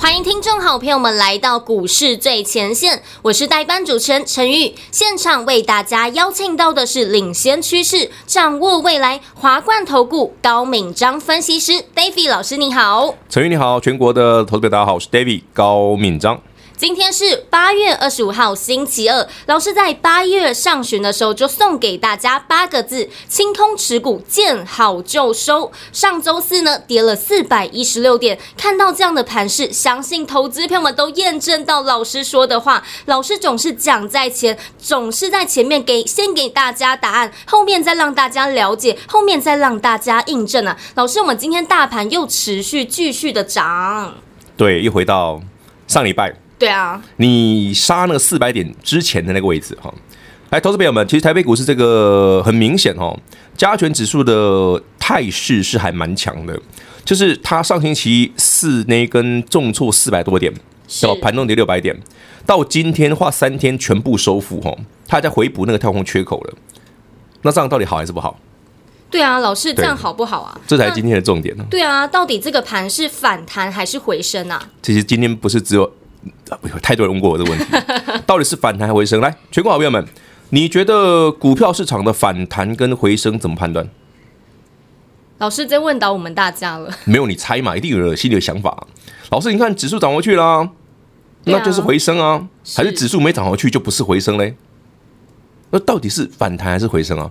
欢迎听众好朋友们来到股市最前线，我是代班主持人陈玉，现场为大家邀请到的是领先趋势、掌握未来华冠投顾高敏章分析师 David 老师，你好，陈玉你好，全国的投资者大家好，我是 David 高敏章。今天是八月二十五号，星期二。老师在八月上旬的时候就送给大家八个字：清空持股，见好就收。上周四呢，跌了四百一十六点。看到这样的盘势，相信投资朋友们都验证到老师说的话。老师总是讲在前，总是在前面给先给大家答案，后面再让大家了解，后面再让大家印证啊。老师，我们今天大盘又持续继续的涨。对，又回到上礼拜。对啊，你杀那个四百点之前的那个位置哈，来，投资朋友们，其实台北股市这个很明显哦，加权指数的态势是还蛮强的，就是它上星期四那根重挫四百多点，到盘中跌六百点，到今天花三天全部收复哈，它还在回补那个跳空缺口了，那这样到底好还是不好？对啊，老师这样好不好啊？这才是今天的重点呢。对啊，到底这个盘是反弹还是回升啊？其实今天不是只有。有太多人问过我这个问题，到底是反弹还是回升？来，全国好朋友们，你觉得股票市场的反弹跟回升怎么判断？老师在问倒我们大家了。没有你猜嘛，一定有人心里的想法。老师，你看指数涨回去啦，啊，那就是回升啊，还是指数没涨回去就不是回升嘞？那到底是反弹还是回升啊？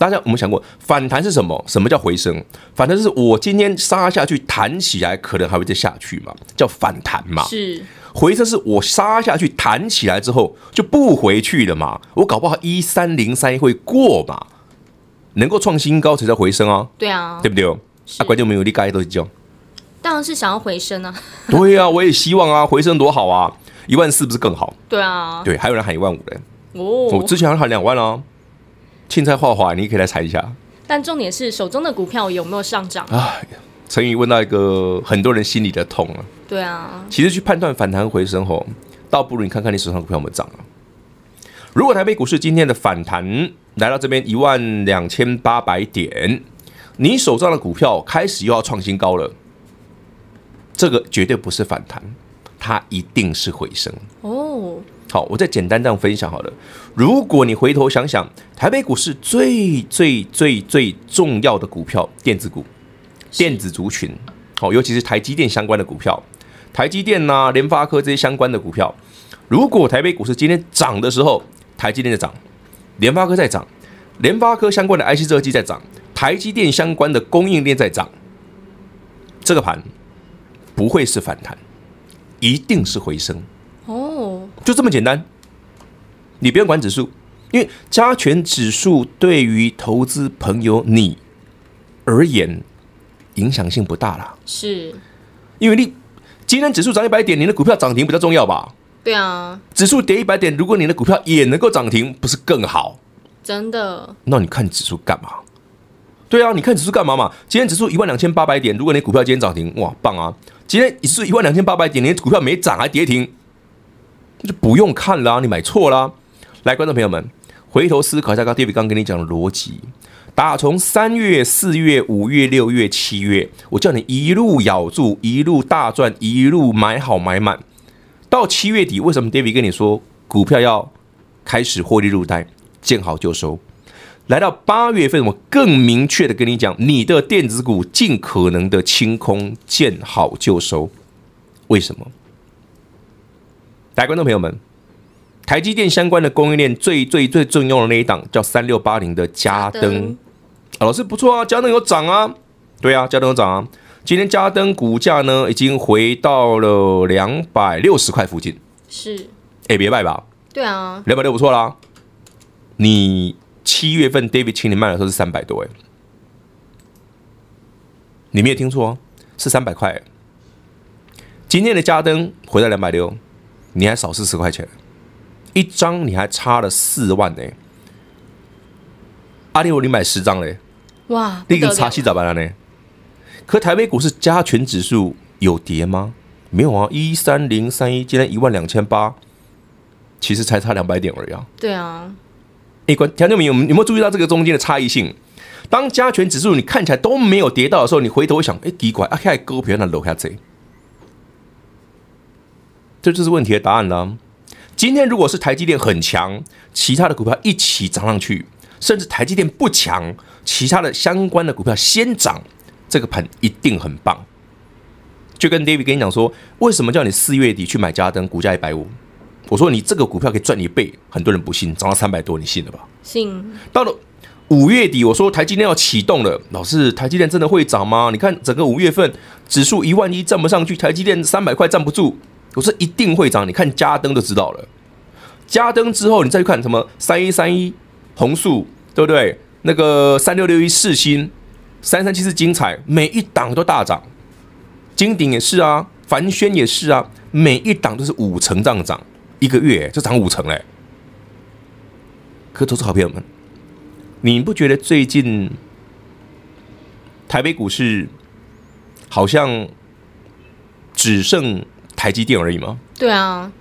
大家，我们想过反弹是什么？什么叫回升？反弹是我今天杀下去，弹起来可能还会再下去嘛，叫反弹嘛。是回升是我杀下去，弹起来之后就不回去了嘛。我搞不好一三零三会过嘛，能够创新高才叫回升啊。对啊，对不对？啊，关键没有理解都是这样。当然是想要回升啊。对啊，我也希望啊，回升多好啊，一万四不是更好？对啊，对，还有人喊一万五嘞。哦，我之前还喊两万啊。青菜画画，你可以来猜一下。但重点是手中的股票有没有上涨？哎，陈宇问到一个很多人心里的痛啊。对啊，其实去判断反弹回升后，倒不如你看看你手上股票有没有涨啊。如果台北股市今天的反弹来到这边一万两千八百点，你手上的股票开始又要创新高了，这个绝对不是反弹，它一定是回升哦。好，我再简单这样分享好了。如果你回头想想，台北股市最最最最重要的股票，电子股、电子族群，好，尤其是台积电相关的股票，台积电呐、啊、联发科这些相关的股票，如果台北股市今天涨的时候，台积电在涨，联发科在涨，联发科相关的 IC 设计在涨，台积电相关的供应链在涨，这个盘不会是反弹，一定是回升。哦，就这么简单，你不用管指数，因为加权指数对于投资朋友你而言影响性不大啦。是，因为你今天指数涨一百点，你的股票涨停比较重要吧？对啊，指数跌一百点，如果你的股票也能够涨停，不是更好？真的？那你看指数干嘛？对啊，你看指数干嘛嘛？今天指数一万两千八百点，如果你股票今天涨停，哇，棒啊！今天指数一万两千八百点，你的股票没涨还跌停。就不用看啦，你买错啦。来，观众朋友们，回头思考一下，刚 David 刚跟你讲的逻辑。打从三月、四月、五月、六月、七月，我叫你一路咬住，一路大赚，一路买好买满。到七月底，为什么 David 跟你说股票要开始获利入袋，见好就收？来到八月份，我更明确的跟你讲，你的电子股尽可能的清空，见好就收。为什么？来，观众朋友们，台积电相关的供应链最最最重要的那一档叫三六八零的嘉登，啊老师不错啊，嘉登有涨啊，对啊，嘉登有涨啊。今天嘉登股价呢已经回到了两百六十块附近，是，哎，别卖吧，对啊，两百六不错啦。你七月份 David 请你卖的时候是三百多哎，你没有听错啊，是三百块。今天的嘉登回到两百六。你还少四十块钱，一张你还差了四万呢。阿里，我你买十张嘞，哇，那个差七咋办了呢？可台北股市加权指数有跌吗？没有啊，一三零三一，今天一万两千八，其实才差两百点而已啊。对啊，哎，观听众朋友，有没有注意到这个中间的差异性？当加权指数你看起来都没有跌到的时候，你回头想，哎，奇怪，啊，开始股票那楼下这，这就是问题的答案了。今天如果是台积电很强，其他的股票一起涨上去，甚至台积电不强，其他的相关的股票先涨，这个盘一定很棒。就跟 David 跟你讲说，为什么叫你四月底去买嘉登，股价一百五？我说你这个股票可以赚一倍，很多人不信，涨到三百多，你信了吧？信。到了五月底，我说台积电要启动了，老师，台积电真的会涨吗？你看整个五月份指数一万一站不上去，台积电三百块站不住，我说一定会涨，你看嘉登就知道了。嘉登之后，你再去看什么三一三一红树，对不对？那个三六六一四星，三三七四精彩，每一档都大涨。金鼎也是啊，凡轩也是啊，每一档都是五成这样涨，一个月就涨五成嘞。可投资好朋友们，你不觉得最近台北股市好像只剩台积电而已吗？对啊，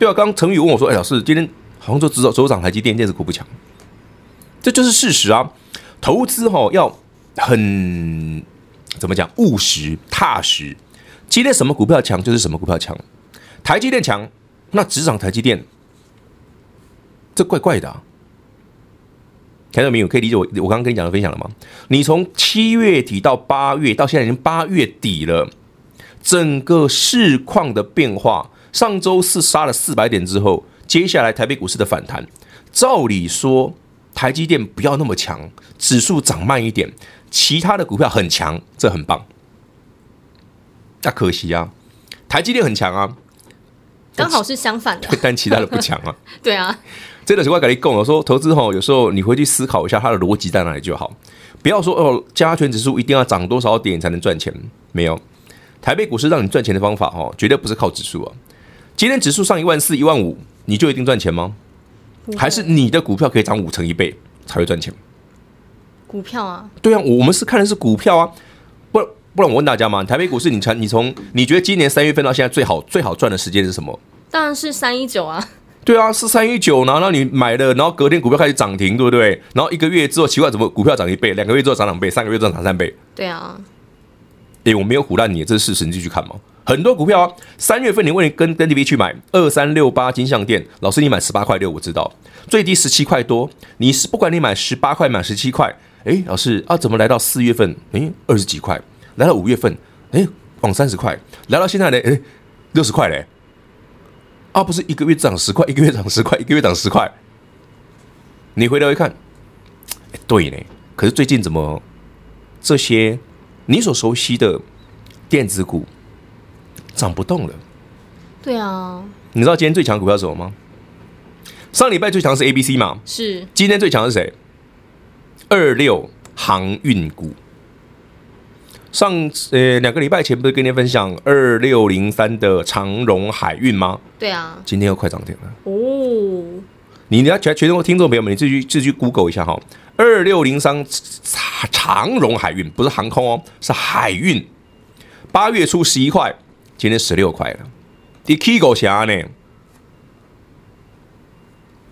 对啊。刚刚陈宇问我说：“哎，老师，今天好像就只有只有涨台积电，电子股不强。”这就是事实啊。投资哈要很怎么讲务实踏实。今天什么股票强就是什么股票强，台积电强，那只涨台积电，这怪怪的啊。看到没有？可以理解我我刚刚跟你讲的分享了吗？你从七月底到八月，到现在已经八月底了，整个市况的变化，上周四杀了四百点之后，接下来台北股市的反弹，照理说台积电不要那么强，指数涨慢一点，其他的股票很强，这很棒。那可惜啊，台积电很强啊，刚好是相反的，但其他的不强啊。对啊，真的是我跟你讲，我说投资吼，有时候你回去思考一下它的逻辑在哪里就好，不要说哦，加权指数一定要涨多少点才能赚钱，没有，台北股市让你赚钱的方法哦，绝对不是靠指数啊。今天指数上一万四、一万五，你就一定赚钱吗？还是你的股票可以涨五成一倍才会赚钱？股票啊，对啊，我们是看的是股票啊，不。不然我问大家嘛，台北股市你从你从你觉得今年三月份到现在最好最好赚的时间是什么？当然是三一九啊。对啊，是三一九，然后让你买了，然后隔天股票开始涨停，对不对？然后一个月之后奇怪怎么股票涨一倍，两个月之后涨两倍，三个月之后涨三倍。对啊。诶，我没有唬烂你，这是事实，你继续看嘛。很多股票啊，三月份你问你跟跟 DB 去买二三六八金像电，老师你买十八块六，我知道。最低十七块多，你是不管你买十八块买十七块，诶，老师啊，怎么来到四月份诶二十几块？来到五月份，哎，往三十块，来到现在呢，哎，六十块嘞，啊，不是一个月涨十块，一个月涨十块，一个月涨十块，你回头一看，哎，对呢，可是最近怎么这些你所熟悉的电子股涨不动了？对啊，你知道今天最强股票是什么吗？上礼拜最强是 A B C 嘛？是，今天最强是谁？二六航运股。上呃两个礼拜前不是跟您分享二六零三的长荣海运吗？对啊，今天又快涨停了哦。你你要全全中国听众朋友们，你自己自己 Google 一下哈，二六零三长荣海运不是航空哦，是海运。八月初十一块，今天十六块了。你 K 狗侠呢？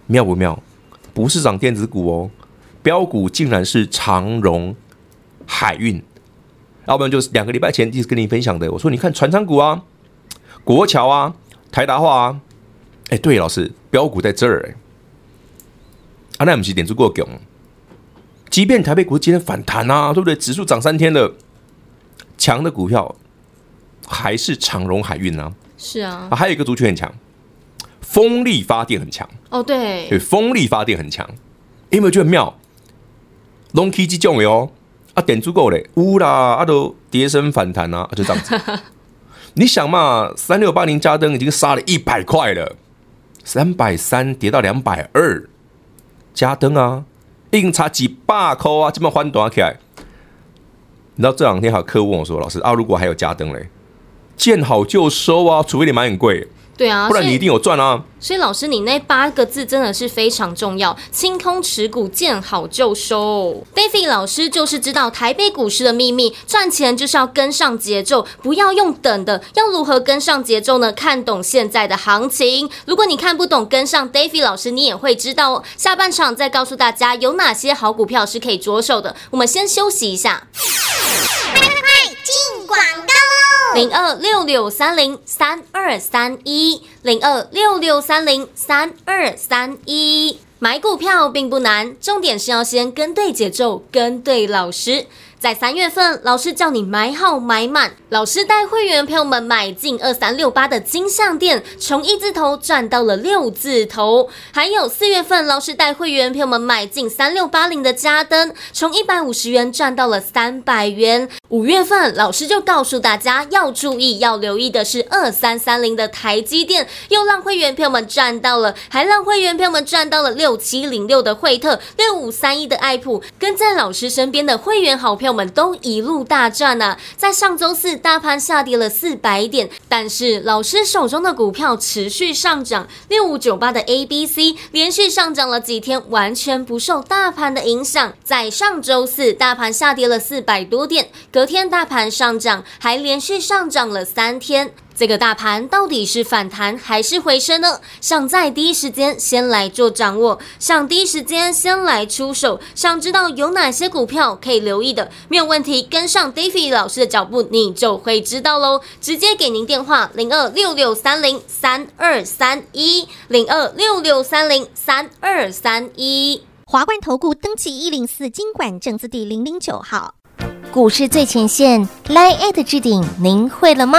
妙不妙？不是涨电子股哦，标股竟然是长荣海运。要不然就是两个礼拜前一直跟你分享的，我说你看船舱股啊，国桥啊，台达化啊，哎，对，老师标股在这儿哎，啊，那不是点出过强，即便台北股今天反弹啊，对不对？指数涨三天了，强的股票还是长荣海运啊，是啊，啊，还有一个族群很强，风力发电很强。哦，对，对，风力发电很强，有没有觉得很妙？Long K 机种哟。啊，点足够嘞，乌啦，啊都跌升反弹啊，就这样子。你想嘛，三六八零加登已经杀了一百块了，三百三跌到两百二，加灯啊，硬差几百块啊，这么翻短起来。你知道这两天还有客户问我说：“老师啊，如果还有加灯嘞，见好就收啊，除非你买很贵。”对啊，不然你一定有赚啊。所以老师，你那八个字真的是非常重要，清空持股，见好就收。David 老师就是知道台北股市的秘密，赚钱就是要跟上节奏，不要用等的。要如何跟上节奏呢？看懂现在的行情。如果你看不懂，跟上 David 老师，你也会知道哦。下半场再告诉大家有哪些好股票是可以着手的。我们先休息一下。快快快，进广告喽！零二六六三零三二三一，零二六六三零三二三一。买股票并不难，重点是要先跟对节奏，跟对老师。在三月份，老师叫你买好买满，老师带会员朋友们买进二三六八的金像电，从一字头赚到了六字头。还有四月份，老师带会员朋友们买进三六八零的嘉登，从一百五十元赚到了三百元。五月份，老师就告诉大家要注意、要留意的是二三三零的台积电，又让会员朋友们赚到了，还让会员朋友们赚到了六七零六的惠特，六五三一的爱普，跟在老师身边的会员好朋我们都一路大赚呐、在上周四，大盘下跌了四百点，但是老师手中的股票持续上涨。六五九八的 ABC 连续上涨了几天，完全不受大盘的影响。在上周四，大盘下跌了四百多点，隔天大盘上涨，还连续上涨了三天。这个大盘到底是反弹还是回升呢？想在第一时间先来做掌握，想第一时间先来出手，想知道有哪些股票可以留意的，没有问题，跟上 David 老师的脚步，你就会知道喽。直接给您电话：零二六六三零三二三一，零二六六三零三二三一。华冠投顾登记一零四金管证字第零零九号，股市最前线 Line@ 置顶，您会了吗？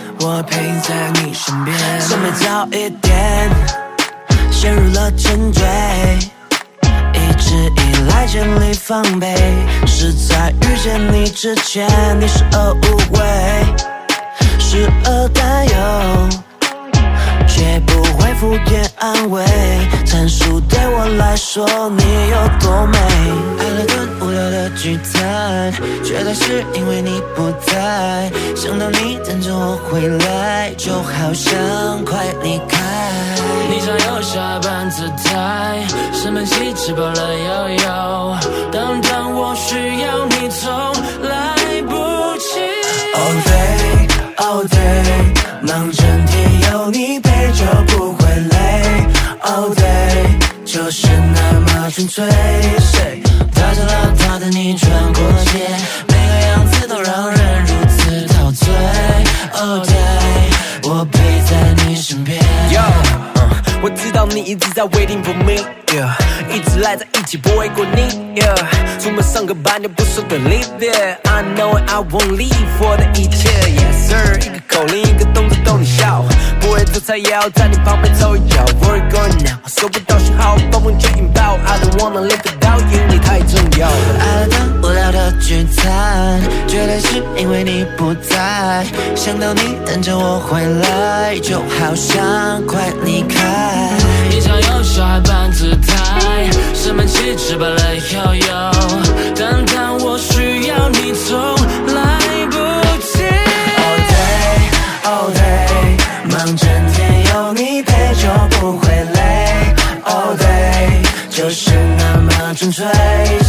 我陪在你身边，准备早一点，陷入了沉醉，一直以来建立防备，是在遇见你之前，你视而无为，视而担忧，绝不会敷衍安慰，阐述对我来说你有多美。的聚餐，绝对是因为你不在，想到你等着我回来，就好像快离开。你想要下班姿态，生闷气吃饱了悠悠，当当我需要你从来不及。哦对，哦对，忙整天有你陪就不会累。All day，，就是那么纯粹。大着邋遢的你穿过街，每个样子都让人如此陶醉。Oh day，，我陪在你身边。Yo, 我知道你一直在 waiting for me, yeah. 一直赖在一起不为过腻。Yeah. 出门上个班就不舍得 leave it. I know I won't leave 我的一切。Yes sir，一个口令一个动作逗你笑，不会做菜也要在你旁边凑一脚。Where you going now？收不到信号，暴风圈引爆。I don't wanna live without you，你太重要。爱了顿无聊的聚餐，绝对是因为你不在，想到你等着我回来，就好想快离开。你想要下班姿态，生闷气吃饱了悠悠，但当么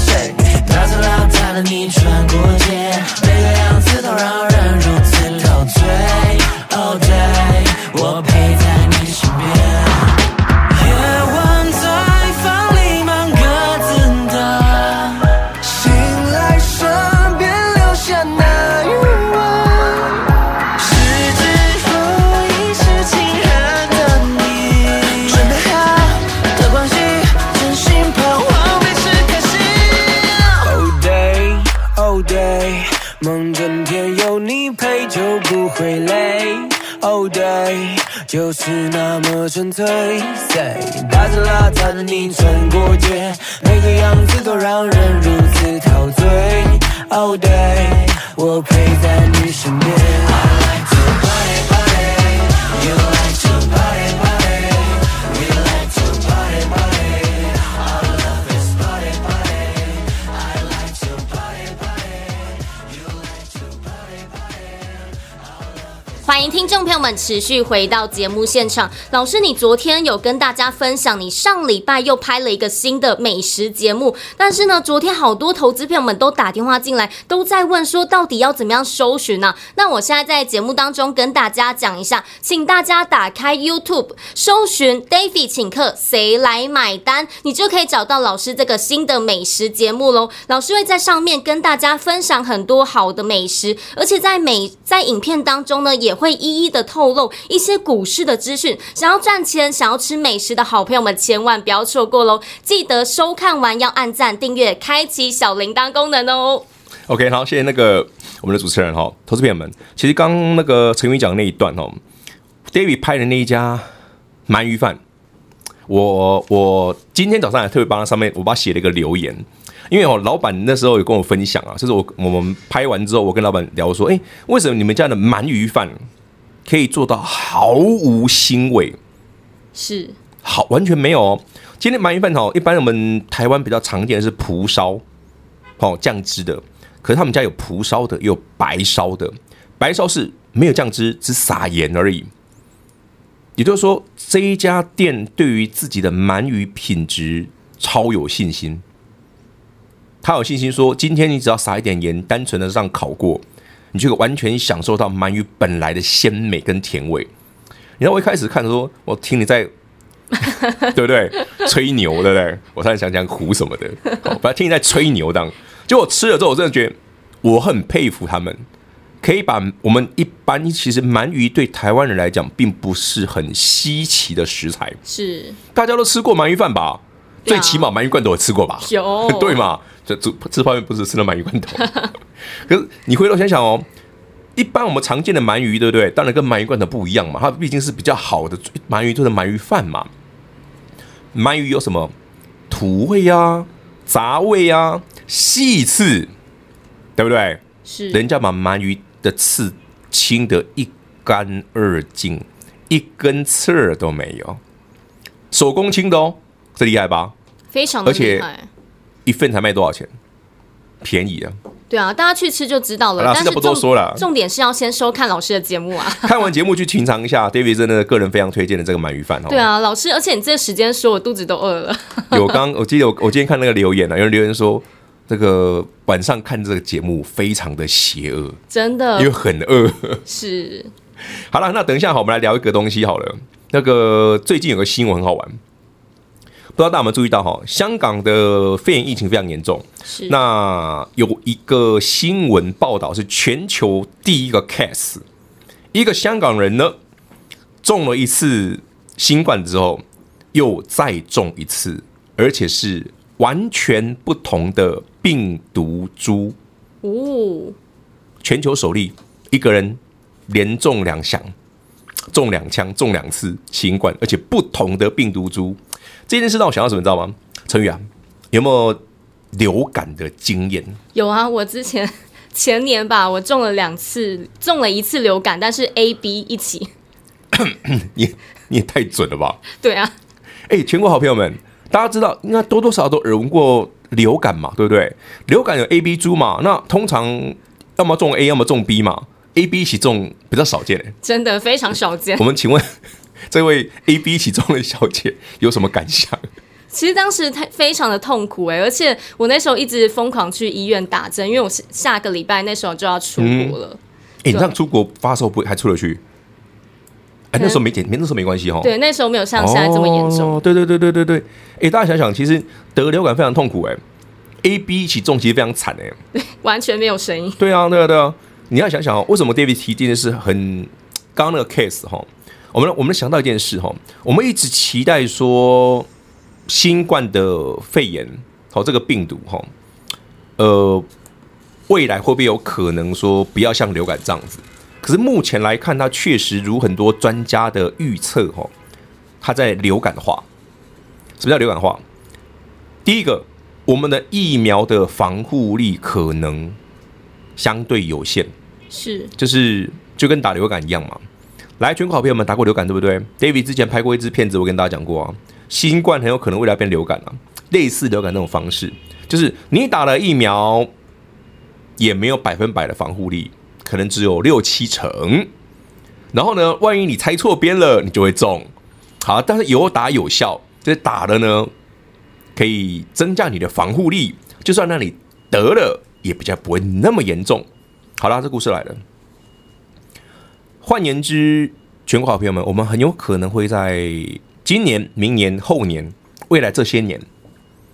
陶醉。哦，对，我陪在你身边。听众朋友们持续回到节目现场。老师，你昨天有跟大家分享，你上礼拜又拍了一个新的美食节目，但是呢，昨天好多投资朋友们都打电话进来，都在问说，到底要怎么样搜寻呢？那我现在在节目当中跟大家讲一下，请大家打开 YouTube 搜寻 David 请客，谁来买单？你就可以找到老师这个新的美食节目喽。老师会在上面跟大家分享很多好的美食，而且在美在影片当中呢，也会一一的透露一些股市的资讯，想要赚钱、想要吃美食的好朋友们，千万不要错过喽！记得收看完要按赞、订阅、开启小铃铛功能哦。OK，好，谢谢那个我们的主持人哈，投资朋友们，其实刚那个陈宇讲的那一段哦，David 拍的那一家鳗鱼饭，我我今天早上还特别帮他上面我把他写了一个留言，因为哦，老板那时候有跟我分享啊，就是我我们拍完之后，我跟老板聊说，哎，为什么你们家的鳗鱼饭？可以做到毫无腥味，是好完全没有哦。今天鳗鱼饭哦，一般我们台湾比较常见的是蒲烧，哦酱汁的。可是他们家有蒲烧的，也有白烧的。白烧是没有酱汁，只撒盐而已。也就是说，这一家店对于自己的鳗鱼品质超有信心。他有信心说，今天你只要撒一点盐，单纯的让烤过。你就完全享受到鳗鱼本来的鲜美跟甜味。然后我一开始看的时候，我听你在，对不对？吹牛，对不对？我突然想讲胡什么的，好，反正听你在吹牛当。结果我吃了之后，我真的觉得我很佩服他们，可以把我们一般其实鳗鱼对台湾人来讲并不是很稀奇的食材，是大家都吃过鳗鱼饭吧？最起码鳗鱼罐头有吃过吧？有，对嘛？这吃吃泡面不是吃了鳗鱼罐头？可是你回头想想哦，一般我们常见的鳗鱼，对不对？当然跟鳗鱼罐头不一样嘛，它毕竟是比较好的鳗鱼，做的鳗鱼饭嘛。鳗鱼有什么土味啊、杂味啊、细刺，对不对？是人家把鳗鱼的刺清得一干二净，一根刺儿都没有，手工清的哦。这厉害吧？非常的厉害，一份才卖多少钱？便宜啊！对啊，大家去吃就知道了。但是不多说了，重点是要先收看老师的节目啊！看完节目去品尝一下，David 真的个人非常推荐的这个鳗鱼饭哦。对啊，老师，而且你这个时间说，我肚子都饿了。有刚，我记得我我今天看那个留言啊，有人留言说，这个晚上看这个节目非常的邪恶，真的，因为很饿。是。好了，那等一下好，我们来聊一个东西好了。那个最近有个新闻很好玩。不知道大家有没有注意到哈？香港的肺炎疫情非常严重。是。那有一个新闻报道是全球第一个 case，一个香港人呢中了一次新冠之后，又再中一次，而且是完全不同的病毒株。哦。全球首例，一个人连中两响，中两枪，中两次新冠，而且不同的病毒株。这件事让我想到什么，你知道吗？陈宇啊，有没有流感的经验？有啊，我之前 前年吧，我中了两次，中了一次流感，但是 A、B 一起。你你也太准了吧？对啊。哎、欸，全国好朋友们，大家知道应该多多少少都耳闻过流感嘛，对不对？流感有 A、B 株嘛，那通常要么中 A，要么中 B 嘛，A、B 一起中比较少见哎，真的非常少见。我们请问。这位 A、B 一起中的小姐有什么感想？其实当时太非常的痛苦哎，而且我那时候一直疯狂去医院打针，因为我下个礼拜那时候就要出国了。哎、嗯，你这样出国发烧不还出得去？哎，那时候没检，那时候没关系哈。对，那时候没有像现在这么严重。哦、对对对对对对。哎，大家想想，其实得流感非常痛苦哎，A、B 一起中其实非常惨哎，完全没有声音。对啊，对啊，对啊。你要想想哦，为什么 David 提这件事很刚刚那个 case 哈？我们我们想到一件事哈，我们一直期待说新冠的肺炎哦，这个病毒哈，呃，未来会不会有可能说不要像流感这样子，可是目前来看，它确实如很多专家的预测，哈，它在流感化。什么叫流感化？第一个，我们的疫苗的防护力可能相对有限，是，就是就跟打流感一样嘛。来，全国好朋友们打过流感对不对？David 之前拍过一支片子，我跟大家讲过啊，新冠很有可能未来变流感啊，类似流感那种方式，就是你打了疫苗，也没有百分百的防护力。可能只有六七成，然后呢，万一你猜错边了，你就会中。好，但是有打有效，就是打了呢，可以增加你的防护力，就算让你得了，也比较不会那么严重。好啦，这故事来了。换言之，全国好朋友们，我们很有可能会在今年、明年、后年、未来这些年，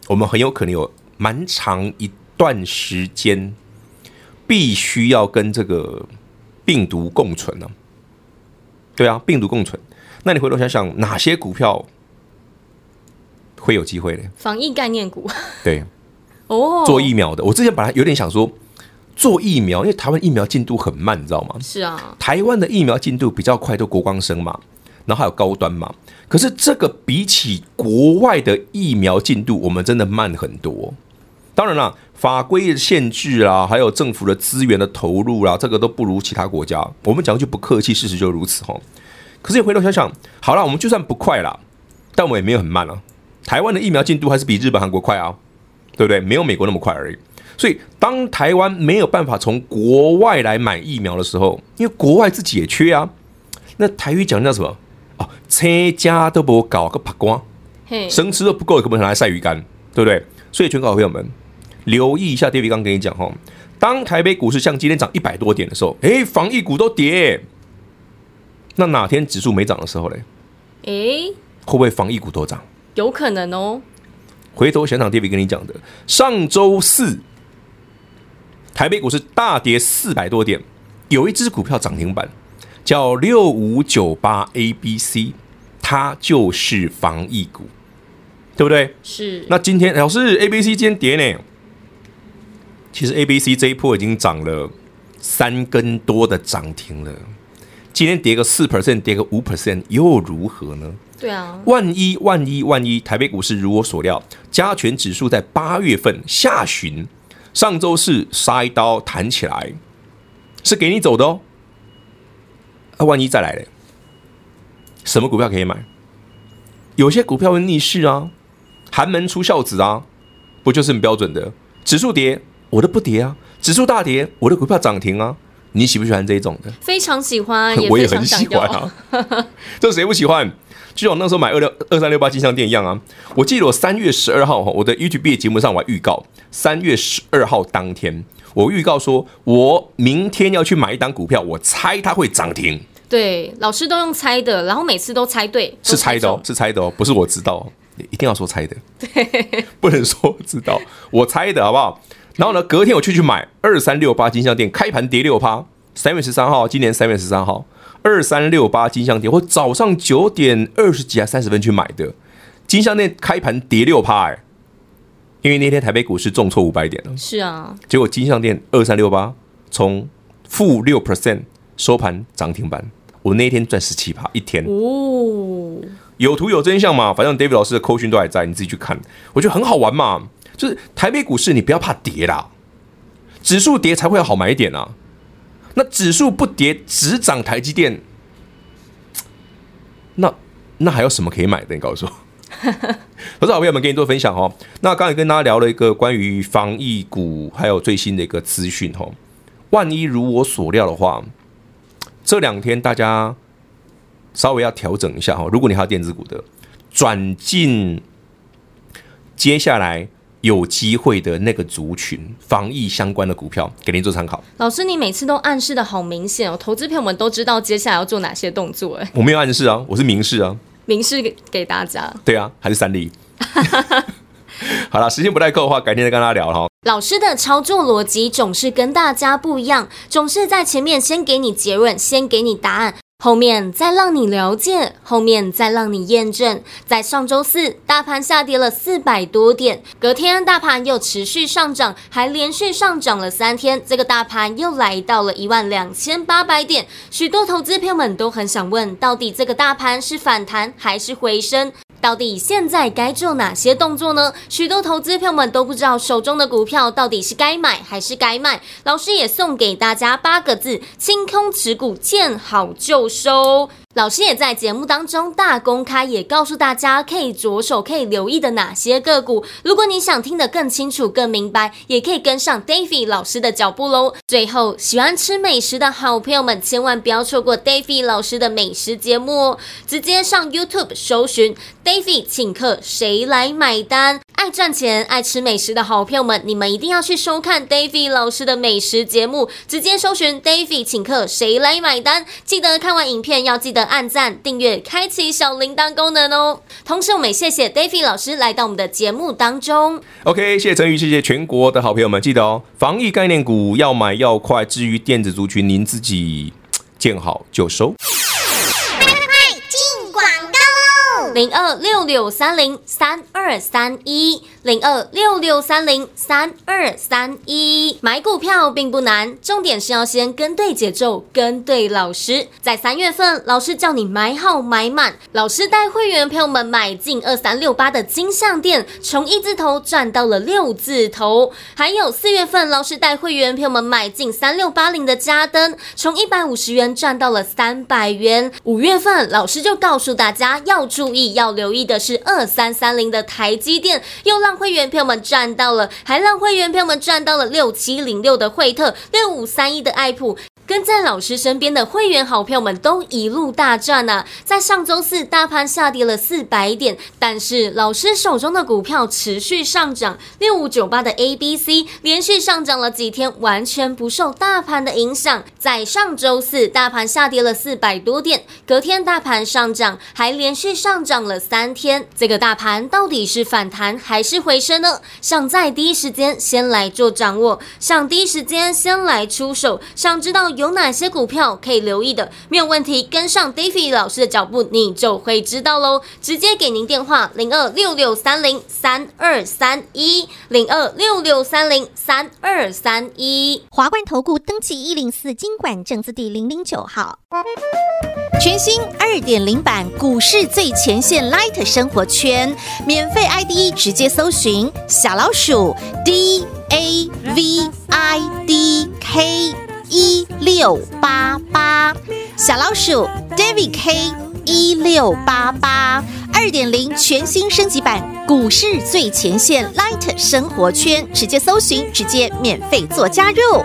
我们很有可能有蛮长一段时间。必须要跟这个病毒共存呢、啊？对啊，病毒共存。那你回头想想，哪些股票会有机会呢？防疫概念股。对，哦，做疫苗的。我之前本来有点想说做疫苗，因为台湾疫苗进度很慢，你知道吗？是啊，台湾的疫苗进度比较快，都国光生嘛，然后还有高端嘛。可是这个比起国外的疫苗进度，我们真的慢很多。当然啦。法规的限制啊，还有政府的资源的投入啊，这个都不如其他国家。我们讲句不客气，事实就如此哈。可是你回头想想，好了，我们就算不快了，但我们也没有很慢啊。台湾的疫苗进度还是比日本、韩国快啊，对不对？没有美国那么快而已。所以，当台湾没有办法从国外来买疫苗的时候，因为国外自己也缺啊。那台语讲叫什么？哦，车家都不搞个曝光，生吃都不够，可不可能来晒鱼干？对不对？所以，全国好朋友们。留意一下，David 刚跟你讲哈，当台北股市像今天涨一百多点的时候，哎，防疫股都跌，那哪天指数没涨的时候嘞？哎，会不会防疫股都涨？有可能哦。回头想想，David 跟你讲的，上周四台北股市大跌四百多点，有一只股票涨停板，叫六五九八 ABC，它就是防疫股，对不对？是。那今天老师 ABC 今天跌呢？其实 A、B、C 这一波已经涨了三根多的涨停了，今天跌个四 percent，跌个五 percent 又如何呢？对啊，万一万一万一台北股市如我所料，加权指数在八月份下旬上周四杀一刀弹起来，是给你走的哦。那万一再来嘞，什么股票可以买？有些股票会逆势啊，寒门出孝子啊，不就是很标准的指数跌？我的不跌啊，指数大跌，我的股票涨停啊，你喜不喜欢这一种的？非常喜欢，也 我也很喜欢啊。这谁不喜欢？就像我那时候买二六二三六八金像电一样啊。我记得我三月十二号哈，我的 YouTube 节目上我还预告，三月十二号当天，我预告说我明天要去买一档股票，我猜它会涨停。对，老师都用猜的，然后每次都猜对，是猜的哦，是猜的哦，不是我知道，一定要说猜的，对，不能说知道，我猜的好不好？然后呢，隔天我去去买二三六八金像电，开盘跌六趴。三月十三号，今年三月十三号，二三六八金像电，我早上九点二十几还三十分去买的，金项店开盘跌六趴，哎，因为那天台北股市重挫五百点了。是啊，结果金项店二三六八从负六 percent 收盘涨停板，我那天赚十七趴一天。哦，有图有真相嘛？反正 David 老师的扣讯都还在，你自己去看，我觉得很好玩嘛。就是台北股市，你不要怕跌啦，指数跌才会好买一点啊。那指数不跌，只涨台积电，那那还有什么可以买的？你告诉我。我是好朋友们，跟你做分享哦。那刚才跟大家聊了一个关于防疫股，还有最新的一个资讯哦。万一如我所料的话，这两天大家稍微要调整一下哈。如果你还有电子股的，转进接下来。有机会的那个族群，防疫相关的股票，给您做参考。老师，你每次都暗示的好明显哦，投资朋友们都知道接下来要做哪些动作哎。我没有暗示啊，我是明示啊，明示给给大家。对啊，还是三例。好了，时间不太够的话，改天再跟大家聊哈。老师的操作逻辑总是跟大家不一样，总是在前面先给你结论，先给你答案。后面再让你了解，后面再让你验证。在上周四，大盘下跌了四百多点，隔天大盘又持续上涨，还连续上涨了三天，这个大盘又来到了一万两千八百点。许多投资朋友们都很想问，到底这个大盘是反弹还是回升？到底现在该做哪些动作呢？许多投资票们都不知道手中的股票到底是该买还是该卖。老师也送给大家八个字：清空持股，见好就收。老师也在节目当中大公开，也告诉大家可以着手可以留意的哪些个股。如果你想听得更清楚、更明白，也可以跟上 David 老师的脚步喽。最后，喜欢吃美食的好朋友们，千万不要错过 David 老师的美食节目哦！直接上 YouTube 搜寻 Davi 请客，谁来买单？爱赚钱、爱吃美食的好朋友们，你们一定要去收看 Davi 老师的美食节目。直接搜寻 Davi 请客，谁来买单？记得看完影片要记得按赞、订阅、开启小铃铛功能哦。同时，我们也谢谢 David 老师来到我们的节目当中。OK，谢谢陈宇，谢谢全国的好朋友们，记得哦，防疫概念股要买要快。至于电子族群，您自己见好就收。零二六六三零三二三一，零二六六三零三二三一。买股票并不难，重点是要先跟对节奏，跟对老师。在三月份，老师叫你买好买满，老师带会员朋友们买进二三六八的金像电，从一字头赚到了六字头。还有四月份，老师带会员朋友们买进三六八零的嘉登，从一百五十元赚到了三百元。五月份，老师就告诉大家要注意。要留意的是二三三零的台积电，又让会员朋友们赚到了，还让会员朋友们赚到了六七零六的惠特，六五三一的爱普。跟在老师身边的会员好朋友们都一路大赚呢、啊。在上周四，大盘下跌了四百点，但是老师手中的股票持续上涨。六五九八的 ABC 连续上涨了几天，完全不受大盘的影响。在上周四，大盘下跌了四百多点，隔天大盘上涨，还连续上涨涨了三天。这个大盘到底是反弹还是回升呢？想在第一时间先来做掌握，想第一时间先来出手，想知道。有哪些股票可以留意的？没有问题，跟上 David 老师的脚步，你就会知道喽。直接给您电话：零二六六三零三二三一，零二六六三零三二三一。华冠投顾登记一零四金管证字第零零九号。全新二点零版股市最前线 Light 生活圈，免费 ID 直接搜寻小老鼠 D A V I D K。一六八八小老鼠 David K 一六八八二点零全新升级版股市最前线 Light 生活圈，直接搜寻，直接免费做加入。